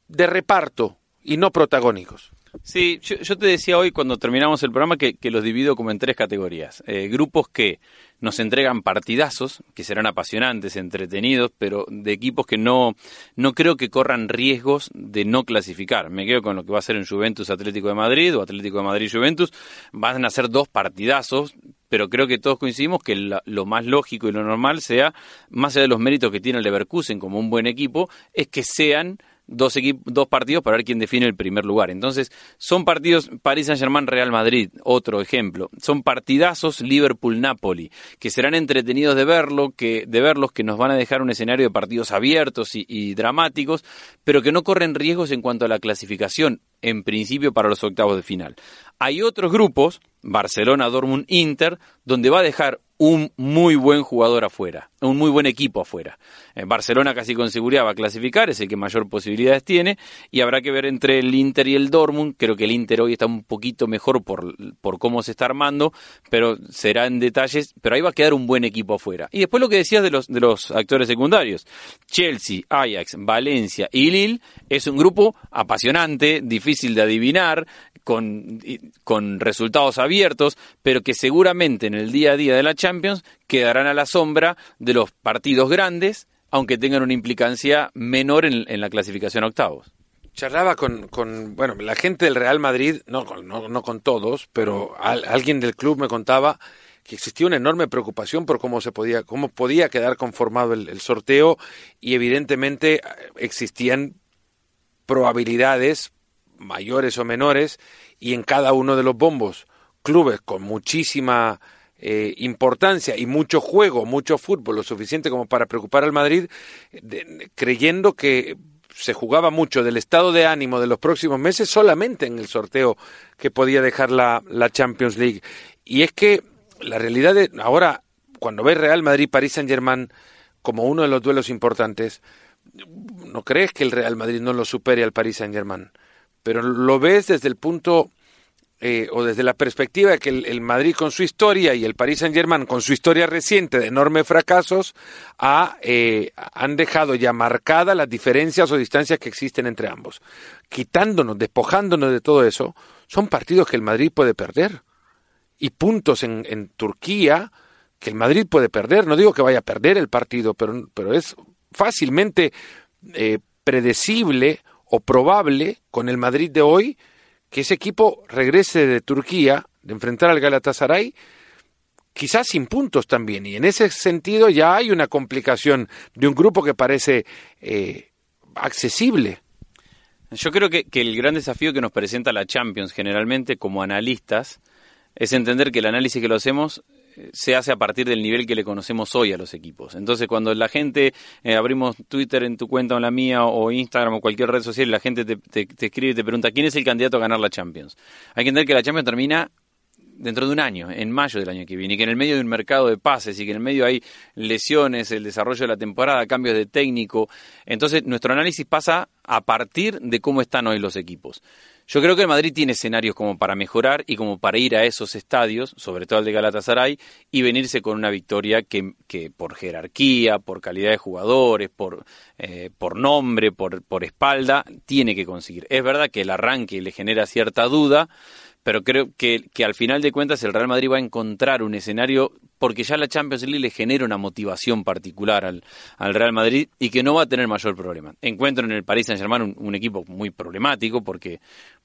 de reparto y no protagónicos. Sí, yo, te decía hoy cuando terminamos el programa que, los divido como en tres categorías. Eh, grupos que nos entregan partidazos, que serán apasionantes, entretenidos, pero de equipos que no, no creo que corran riesgos de no clasificar. Me quedo con lo que va a ser en Juventus Atlético de Madrid o Atlético de Madrid Juventus. Van a ser dos partidazos, pero creo que todos coincidimos que lo más lógico y lo normal sea, más allá de los méritos que tiene el Leverkusen como un buen equipo, es que sean dos, dos partidos para ver quién define el primer lugar. Entonces, son partidos París Saint-Germain Real Madrid, otro ejemplo. Son partidazos Liverpool Napoli, que serán entretenidos de verlo, que de verlos que nos van a dejar un escenario de partidos abiertos y, y dramáticos, pero que no corren riesgos en cuanto a la clasificación en principio para los octavos de final. Hay otros grupos, Barcelona, Dortmund, Inter, donde va a dejar un muy buen jugador afuera, un muy buen equipo afuera. En Barcelona casi con seguridad va a clasificar, es el que mayor posibilidades tiene, y habrá que ver entre el Inter y el Dortmund. Creo que el Inter hoy está un poquito mejor por, por cómo se está armando, pero será en detalles, pero ahí va a quedar un buen equipo afuera. Y después lo que decías de los, de los actores secundarios, Chelsea, Ajax, Valencia y Lille, es un grupo apasionante, difícil de adivinar, con, con resultados abiertos, pero que seguramente en el día a día de la Champions quedarán a la sombra de los partidos grandes, aunque tengan una implicancia menor en, la clasificación a octavos. Charlaba con, con, bueno, la gente del Real Madrid, no, no, con todos, pero alguien del club me contaba que existía una enorme preocupación por cómo se podía, cómo podía quedar conformado el sorteo y evidentemente existían probabilidades mayores o menores, y en cada uno de los bombos clubes con muchísima eh, importancia y mucho juego, mucho fútbol, lo suficiente como para preocupar al Madrid, creyendo que se jugaba mucho del estado de ánimo de los próximos meses solamente en el sorteo que podía dejar la, la Champions League. Y es que la realidad de ahora, cuando ves Real Madrid-París Saint-Germain como uno de los duelos importantes, ¿no crees que el Real Madrid no lo supere al París Saint-Germain? Pero lo ves desde el punto eh, o desde la perspectiva de que el, Madrid con su historia y el Paris Saint Germain con su historia reciente de enormes fracasos ha, eh, han dejado ya marcadas las diferencias o distancias que existen entre ambos. Quitándonos, despojándonos de todo eso, son partidos que el Madrid puede perder. Y puntos en, Turquía que el Madrid puede perder. No digo que vaya a perder el partido, pero, pero es fácilmente eh, predecible o probable con el Madrid de hoy que ese equipo regrese de Turquía, de enfrentar al Galatasaray, quizás sin puntos también. Y en ese sentido ya hay una complicación de un grupo que parece eh, accesible. Yo creo que, que, el gran desafío que nos presenta la Champions generalmente como analistas es entender que el análisis que lo hacemos se hace a partir del nivel que le conocemos hoy a los equipos. Entonces, cuando la gente, eh, abrimos Twitter en tu cuenta o en la mía, o Instagram o cualquier red social, la gente te, te escribe y te pregunta quién es el candidato a ganar la Champions. Hay que entender que la Champions termina dentro de un año, en mayo del año que viene, y que en el medio de un mercado de pases y que en el medio hay lesiones, el desarrollo de la temporada, cambios de técnico. Entonces, nuestro análisis pasa a partir de cómo están hoy los equipos. Yo creo que el Madrid tiene escenarios como para mejorar y como para ir a esos estadios, sobre todo al de Galatasaray, y venirse con una victoria que, que por jerarquía, por calidad de jugadores, por, eh, por nombre, por, por espalda, tiene que conseguir. Es verdad que el arranque le genera cierta duda, pero creo que, que, al final de cuentas el Real Madrid va a encontrar un escenario porque ya la Champions League le genera una motivación particular al, al Real Madrid y que no va a tener mayor problema. Encuentro en el Paris Saint-Germain un, un, equipo muy problemático porque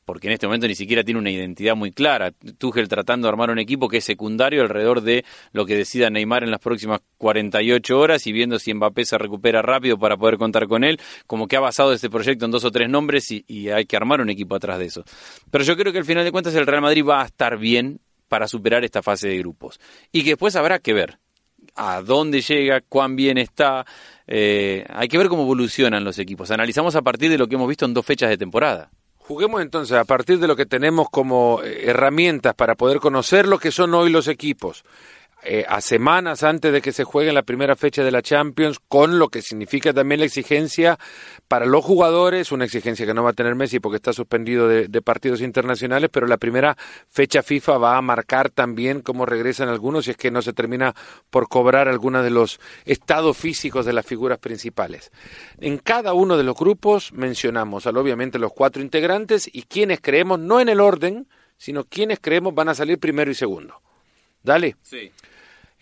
porque en este momento ni siquiera tiene una identidad muy clara. Tuchel tratando de armar un equipo que es secundario alrededor de lo que decida Neymar en las próximas 48 horas y viendo si Mbappé se recupera rápido para poder contar con él, como que ha basado este proyecto en dos o tres nombres y, hay que armar un equipo atrás de eso. Pero yo creo que al final de cuentas el Real Madrid va a estar bien para superar esta fase de grupos y que después habrá que ver a dónde llega, cuán bien está. Eh, hay que ver cómo evolucionan los equipos. Analizamos a partir de lo que hemos visto en dos fechas de temporada. Juguemos entonces a partir de lo que tenemos como eh, herramientas para poder conocer lo que son hoy los equipos. Eh, a semanas antes de que se juegue la primera fecha de la Champions, con lo que significa también la exigencia para los jugadores, una exigencia que no va a tener Messi porque está suspendido de, partidos internacionales, pero la primera fecha FIFA va a marcar también cómo regresan algunos si es que no se termina por cobrar algunos de los estados físicos de las figuras principales. En cada uno de los grupos mencionamos, al, obviamente, los cuatro integrantes y quienes creemos, no en el orden, sino quienes creemos van a salir primero y segundo. Dale. Sí.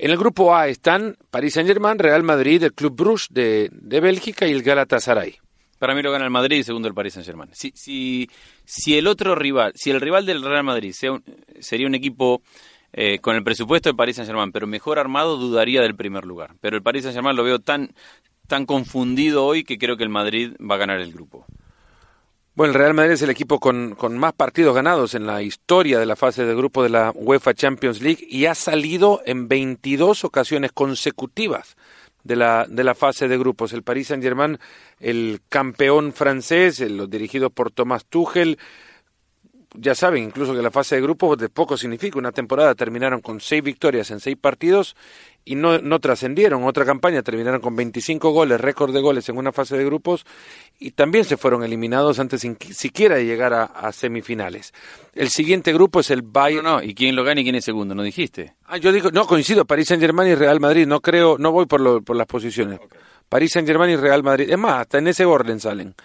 En el grupo A están Paris Saint-Germain, Real Madrid, el Club Bruges de, de, Bélgica y el Galatasaray. Para mí lo gana el Madrid y segundo el Paris Saint-Germain. Si, si, si, el otro rival, si el rival del Real Madrid sea un, sería un equipo eh, con el presupuesto del Paris Saint-Germain, pero mejor armado, dudaría del primer lugar. Pero el Paris Saint-Germain lo veo tan, tan confundido hoy que creo que el Madrid va a ganar el grupo. Bueno, el Real Madrid es el equipo con, con, más partidos ganados en la historia de la fase de grupo de la UEFA Champions League y ha salido en 22 ocasiones consecutivas de la, de la fase de grupos. El Paris Saint-Germain, el campeón francés, el, dirigido por Thomas Tuchel, ya saben, incluso que la fase de grupos de poco significa. Una temporada terminaron con seis victorias en seis partidos y no, no trascendieron. Otra campaña terminaron con 25 goles, récord de goles en una fase de grupos y también se fueron eliminados antes sin, siquiera de llegar a, a, semifinales. El siguiente grupo es el Bayern. No, no, ¿y quién lo gana y quién es segundo? ¿No dijiste? Ah, yo digo, no, coincido, París Saint-Germain y Real Madrid. No creo, no voy por, lo, por las posiciones. Okay. París Saint-Germain y Real Madrid. Es más, hasta en ese orden salen.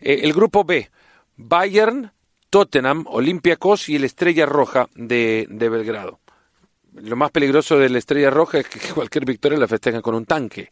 Eh, el grupo B, Bayern, Tottenham, Olympiacos y el Estrella Roja de, de Belgrado. Lo más peligroso de la Estrella Roja es que cualquier victoria la festejan con un tanque,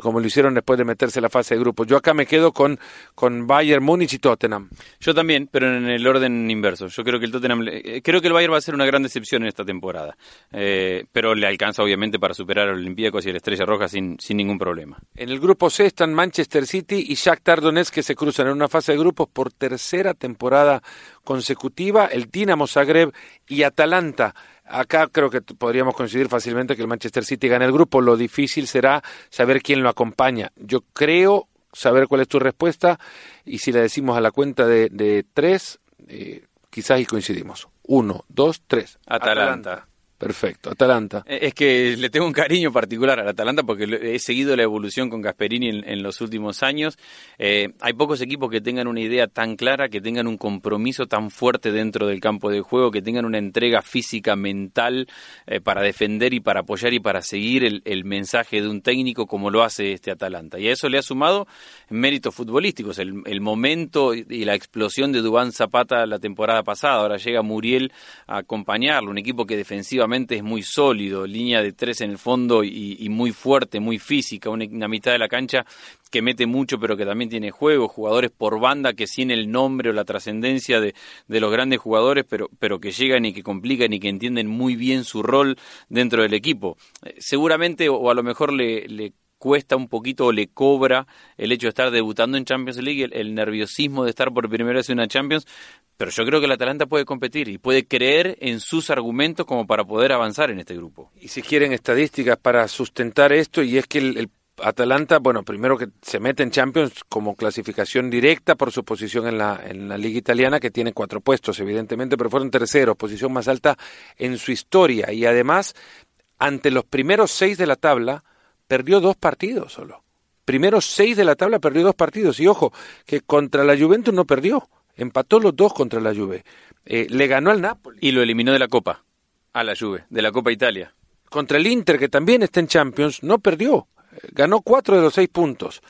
como lo hicieron después de meterse en la fase de grupo. Yo acá me quedo con, con Bayern Múnich y Tottenham. Yo también, pero en el orden inverso. Yo creo que el Tottenham, eh, creo que el Bayern va a ser una gran decepción en esta temporada, eh, pero le alcanza obviamente para superar al Olympiacos y a la Estrella Roja sin, sin ningún problema. En el grupo C están Manchester City y Shakhtar Donetsk que se cruzan en una fase de grupos por tercera temporada consecutiva, el Dinamo Zagreb y Atalanta Acá creo que podríamos coincidir fácilmente que el Manchester City gane el grupo. Lo difícil será saber quién lo acompaña. Yo creo saber cuál es tu respuesta y si la decimos a la cuenta de, de tres, eh, quizás y coincidimos. Uno, dos, tres. Atalanta. Atalanta. Perfecto, Atalanta. Eh, es que le tengo un cariño particular al Atalanta porque he seguido la evolución con Gasperini en, los últimos años. Eh, hay pocos equipos que tengan una idea tan clara, que tengan un compromiso tan fuerte dentro del campo de juego, que tengan una entrega física, mental eh, para defender y para apoyar y para seguir el, el, mensaje de un técnico como lo hace este Atalanta. Y a eso le ha sumado méritos futbolísticos, el, el momento y la explosión de Dubán Zapata la temporada pasada. Ahora llega Muriel a acompañarlo, un equipo que defensivamente es muy sólido, línea de tres en el fondo y, muy fuerte, muy física, una, mitad de la cancha que mete mucho pero que también tiene juego, jugadores por banda que sin el nombre o la trascendencia de, los grandes jugadores, pero, pero que llegan y que complican y que entienden muy bien su rol dentro del equipo. Eh, seguramente o a lo mejor le cuesta un poquito o le cobra el hecho de estar debutando en Champions League, el, nerviosismo de estar por primera vez en una Champions, pero yo creo que el Atalanta puede competir y puede creer en sus argumentos como para poder avanzar en este grupo. Y si quieren estadísticas para sustentar esto, y es que el, Atalanta, bueno, primero que se mete en Champions como clasificación directa por su posición en la, en la Liga Italiana, que tiene cuatro puestos, evidentemente, pero fueron terceros, posición más alta en su historia. Y además, ante los primeros seis de la tabla, perdió dos partidos solo. Primero seis de la tabla perdió dos partidos. Y ojo, que contra la Juventus no perdió. Empató los dos contra la Juve. Eh, le ganó al Napoli. Y lo eliminó de la Copa. A la Juve, de la Copa Italia. Contra el Inter, que también está en Champions, no perdió. Eh, ganó cuatro de los seis puntos.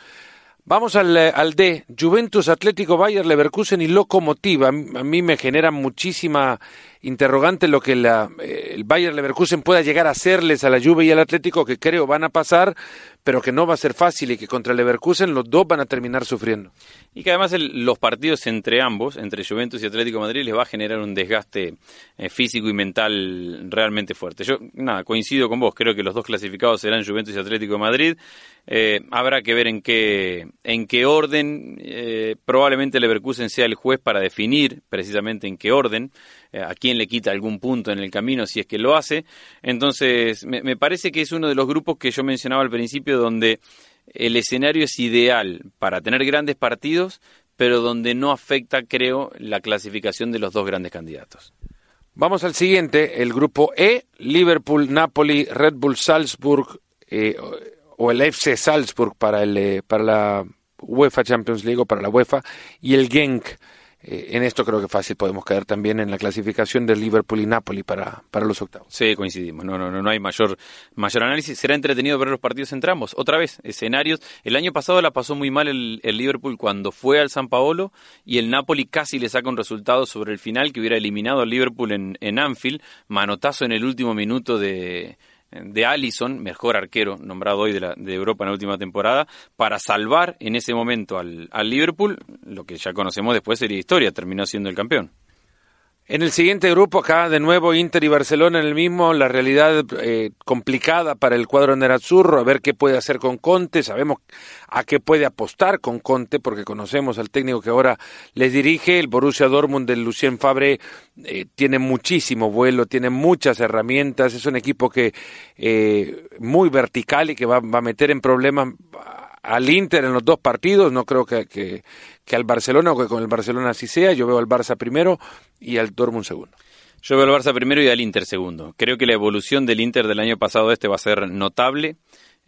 Vamos al, eh, al D, Juventus, Atlético, Bayer, Leverkusen y Locomotiva. A mí me genera muchísima interrogante lo que la, eh, el Bayer Leverkusen pueda llegar a hacerles a la Juve y al Atlético, que creo van a pasar, pero que no va a ser fácil y que contra el Leverkusen los dos van a terminar sufriendo. Y que además los partidos entre ambos, entre Juventus y Atlético Madrid, les va a generar un desgaste eh, físico y mental realmente fuerte. Yo, nada, coincido con vos, creo que los dos clasificados serán Juventus y Atlético Madrid. Eh, habrá que ver en qué, en qué orden, probablemente Leverkusen sea el juez para definir precisamente en qué orden. Eh, a quién le quita algún punto en el camino si es que lo hace. Entonces, me, parece que es uno de los grupos que yo mencionaba al principio donde el escenario es ideal para tener grandes partidos, pero donde no afecta, creo, la clasificación de los dos grandes candidatos. Vamos al siguiente, el grupo E, Liverpool, Napoli, Red Bull Salzburg eh, o el FC Salzburg para, el, eh, para la UEFA Champions League o para la UEFA y el Genk. Eh, en esto creo que fácil podemos caer también en la clasificación de Liverpool y Napoli para, para los octavos. Sí, coincidimos. No, no, no, no hay mayor, mayor análisis. Será entretenido ver los partidos entre ambos. Otra vez, escenarios. El año pasado la pasó muy mal el, el Liverpool cuando fue al San Paolo y el Napoli casi le saca un resultado sobre el final que hubiera eliminado al Liverpool en, en Anfield. Manotazo en el último minuto de de Allison, mejor arquero nombrado hoy de, la, de Europa en la última temporada, para salvar en ese momento al, al Liverpool, lo que ya conocemos después sería historia, terminó siendo el campeón. En el siguiente grupo, acá de nuevo Inter y Barcelona en el mismo, la realidad eh, complicada para el cuadro nerazzurro, a ver qué puede hacer con Conte, sabemos a qué puede apostar con Conte, porque conocemos al técnico que ahora les dirige, el Borussia Dortmund del Lucien Fabre eh, tiene muchísimo vuelo, tiene muchas herramientas, es un equipo que eh, muy vertical y que va, va a meter en problemas al Inter en los dos partidos, no creo que, que, al Barcelona o que con el Barcelona así sea, yo veo al Barça primero y al Dortmund segundo. Yo veo al Barça primero y al Inter segundo. Creo que la evolución del Inter del año pasado este va a ser notable.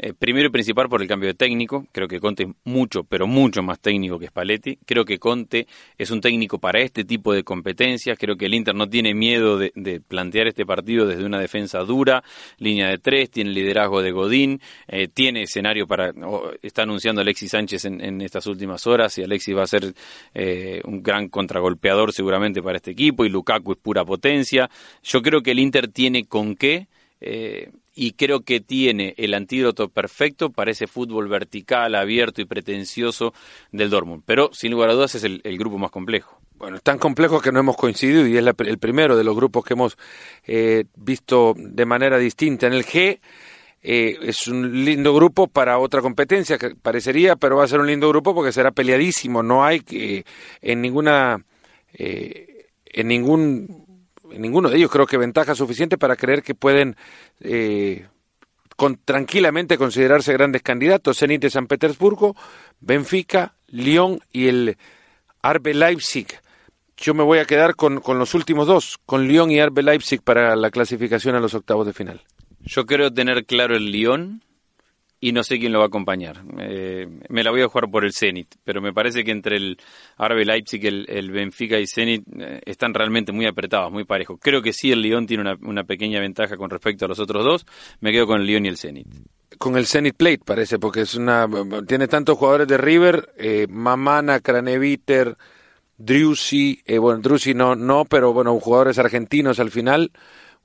Eh, primero y principal por el cambio de técnico. Creo que Conte es mucho, pero mucho más técnico que Spalletti. Creo que Conte es un técnico para este tipo de competencias. Creo que el Inter no tiene miedo de, plantear este partido desde una defensa dura, línea de tres, tiene liderazgo de Godín, eh, tiene escenario para. está anunciando Alexis Sánchez en, estas últimas horas y Alexis va a ser eh, un gran contragolpeador seguramente para este equipo y Lukaku es pura potencia. Yo creo que el Inter tiene con qué y creo que tiene el antídoto perfecto para ese fútbol vertical, abierto y pretencioso del Dortmund. Pero sin lugar a dudas es el, grupo más complejo. Bueno, es tan complejo que no hemos coincidido y es el primero de los grupos que hemos eh, visto de manera distinta. En el G eh, es un lindo grupo para otra competencia, que parecería, pero va a ser un lindo grupo porque será peleadísimo. No hay que en ninguna eh, en ningún ninguno de ellos creo que ventaja suficiente para creer que pueden eh, con, tranquilamente considerarse grandes candidatos. Zenit de San Petersburgo, Benfica, Lyon y el Arbe Leipzig. Yo me voy a quedar con, con los últimos dos, con Lyon y Arbe Leipzig para la clasificación a los octavos de final. Yo creo tener claro el Lyon y no sé quién lo va a acompañar. Eh, me la voy a jugar por el Zenit, pero me parece que entre el Arbe Leipzig, el, Benfica y Zenit eh, están realmente muy apretados, muy parejos. Creo que sí el Lyon tiene una, pequeña ventaja con respecto a los otros dos. Me quedo con el Lyon y el Zenit. Con el Zenit Plate parece, porque es una tiene tantos jugadores de River, eh, Mamana, Craneviter, Drusi, eh, bueno, Drusi no, no, pero bueno, jugadores argentinos al final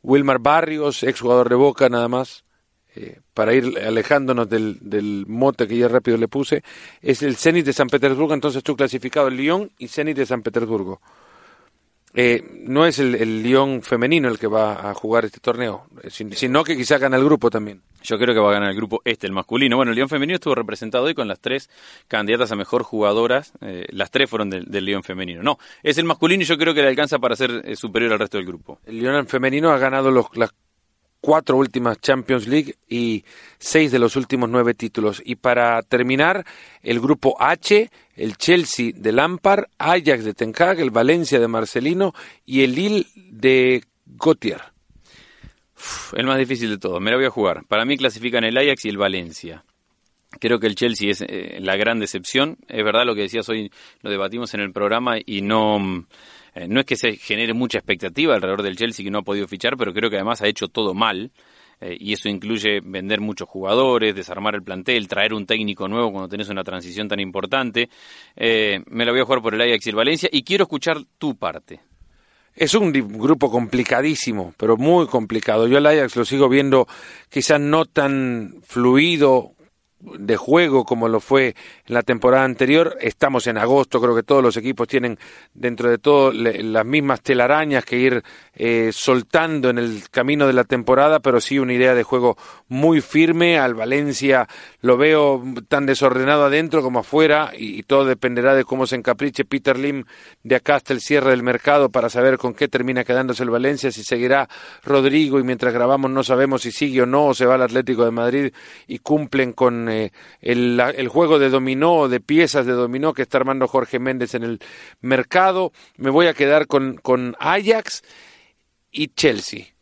Wilmar Barrios, ex jugador de Boca nada más, para ir alejándonos del, del, mote que ya rápido le puse, es el Zenit de San Petersburgo, entonces tú clasificado el Lyon y Zenit de San Petersburgo. Eh, no es el, el, Lyon femenino el que va a jugar este torneo, eh, sino que quizá gana el grupo también. Yo creo que va a ganar el grupo este, el masculino. Bueno, el Lyon femenino estuvo representado hoy con las tres candidatas a mejor jugadoras. Eh, las tres fueron del, del, Lyon femenino. No, es el masculino y yo creo que le alcanza para ser eh, superior al resto del grupo. El Lyon femenino ha ganado los, las cuatro últimas Champions League y seis de los últimos nueve títulos. Y para terminar, el grupo H, el Chelsea de Lampard, Ajax de Ten Hag, el Valencia de Marcelino y el Lille de Gautier. el más difícil de todo, me lo voy a jugar. Para mí clasifican el Ajax y el Valencia. Creo que el Chelsea es eh, la gran decepción. Es verdad lo que decías hoy, lo debatimos en el programa y no eh, no es que se genere mucha expectativa alrededor del Chelsea que no ha podido fichar, pero creo que además ha hecho todo mal. Eh, y eso incluye vender muchos jugadores, desarmar el plantel, traer un técnico nuevo cuando tenés una transición tan importante. Me la voy a jugar por el Ajax y el Valencia y quiero escuchar tu parte. Es un grupo complicadísimo, pero muy complicado. Yo al Ajax lo sigo viendo quizás no tan fluido de juego como lo fue en la temporada anterior. Estamos en agosto, creo que todos los equipos tienen dentro de todo las mismas telarañas que ir eh, soltando en el camino de la temporada, pero sí una idea de juego muy firme. Al Valencia lo veo tan desordenado adentro como afuera y, todo dependerá de cómo se encapriche Peter Lim de acá hasta el cierre del mercado para saber con qué termina quedándose el Valencia, si seguirá Rodrigo y mientras grabamos no sabemos si sigue o no o se va al Atlético de Madrid y cumplen con el, el, juego de dominó, de piezas de dominó que está armando Jorge Méndez en el mercado. Me voy a quedar con, con Ajax y Chelsea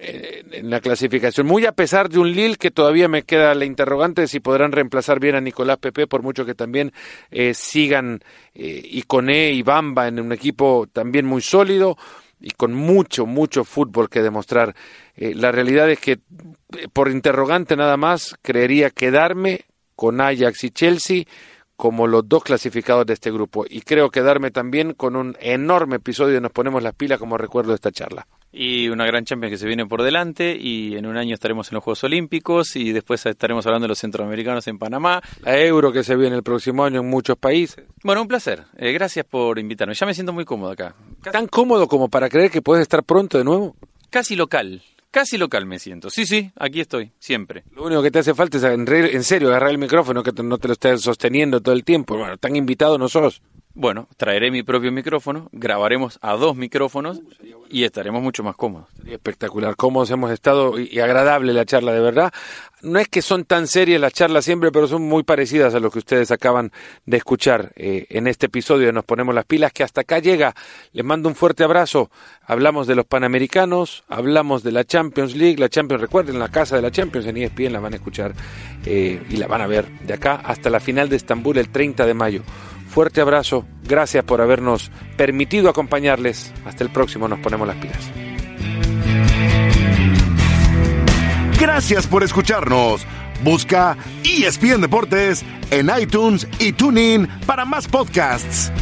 eh, en la clasificación. Muy a pesar de un Lille que todavía me queda la interrogante si podrán reemplazar bien a Nicolás Pepe, por mucho que también eh, sigan eh, Iconé y Bamba en un equipo también muy sólido y con mucho, mucho fútbol que demostrar. Eh, la realidad es que por interrogante nada más creería quedarme con Ajax y Chelsea como los dos clasificados de este grupo y creo quedarme también con un enorme episodio de Nos ponemos las pilas como recuerdo de esta charla. Y una gran Champions que se viene por delante y en un año estaremos en los Juegos Olímpicos y después estaremos hablando de los centroamericanos en Panamá. La Euro que se viene el próximo año en muchos países. Bueno, un placer. Eh, gracias por invitarme. Ya me siento muy cómodo acá. ¿Tan cómodo como para creer que puedes estar pronto de nuevo? Casi local. Casi local me siento. Sí, sí, aquí estoy, siempre. Lo único que te hace falta es en, serio agarrar el micrófono, que no te lo estés sosteniendo todo el tiempo. Bueno, tan invitado no sos. Bueno, traeré mi propio micrófono, grabaremos a dos micrófonos y estaremos mucho más cómodos. Sería espectacular. Cómodos hemos estado y, agradable la charla, de verdad. No es que son tan serias las charlas siempre, pero son muy parecidas a lo que ustedes acaban de escuchar eh, en este episodio de Nos Ponemos las Pilas, que hasta acá llega. Les mando un fuerte abrazo. Hablamos de los Panamericanos, hablamos de la Champions League, la Champions, recuerden, la casa de la Champions en ESPN la van a escuchar eh, y la van a ver de acá hasta la final de Estambul el 30 de mayo. Fuerte abrazo, gracias por habernos permitido acompañarles. Hasta el próximo, nos ponemos las pilas. Gracias por escucharnos. Busca ESPN Deportes en iTunes y TuneIn para más podcasts.